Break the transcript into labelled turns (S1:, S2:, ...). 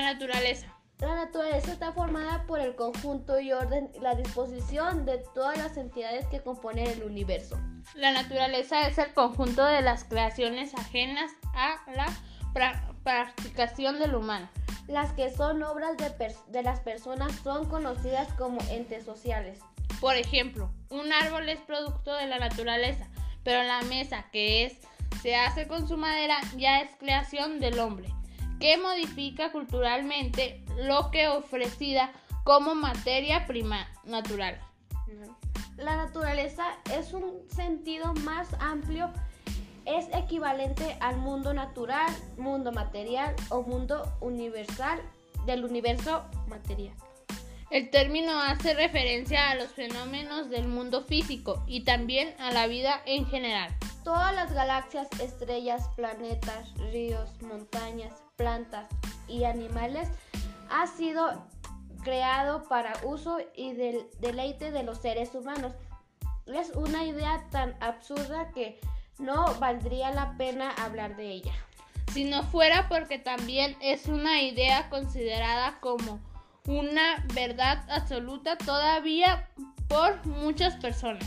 S1: naturaleza.
S2: La naturaleza está formada por el conjunto y orden, la disposición de todas las entidades que componen el universo.
S1: La naturaleza es el conjunto de las creaciones ajenas a la practicación del humano.
S2: Las que son obras de, de las personas son conocidas como entes sociales.
S1: Por ejemplo, un árbol es producto de la naturaleza, pero la mesa que es se hace con su madera ya es creación del hombre que modifica culturalmente lo que ofrecida como materia prima natural.
S2: La naturaleza es un sentido más amplio, es equivalente al mundo natural, mundo material o mundo universal del universo material.
S1: El término hace referencia a los fenómenos del mundo físico y también a la vida en general.
S2: Todas las galaxias, estrellas, planetas, ríos, montañas, plantas y animales ha sido creado para uso y del deleite de los seres humanos. Es una idea tan absurda que no valdría la pena hablar de ella.
S1: Si no fuera porque también es una idea considerada como una verdad absoluta todavía por muchas personas.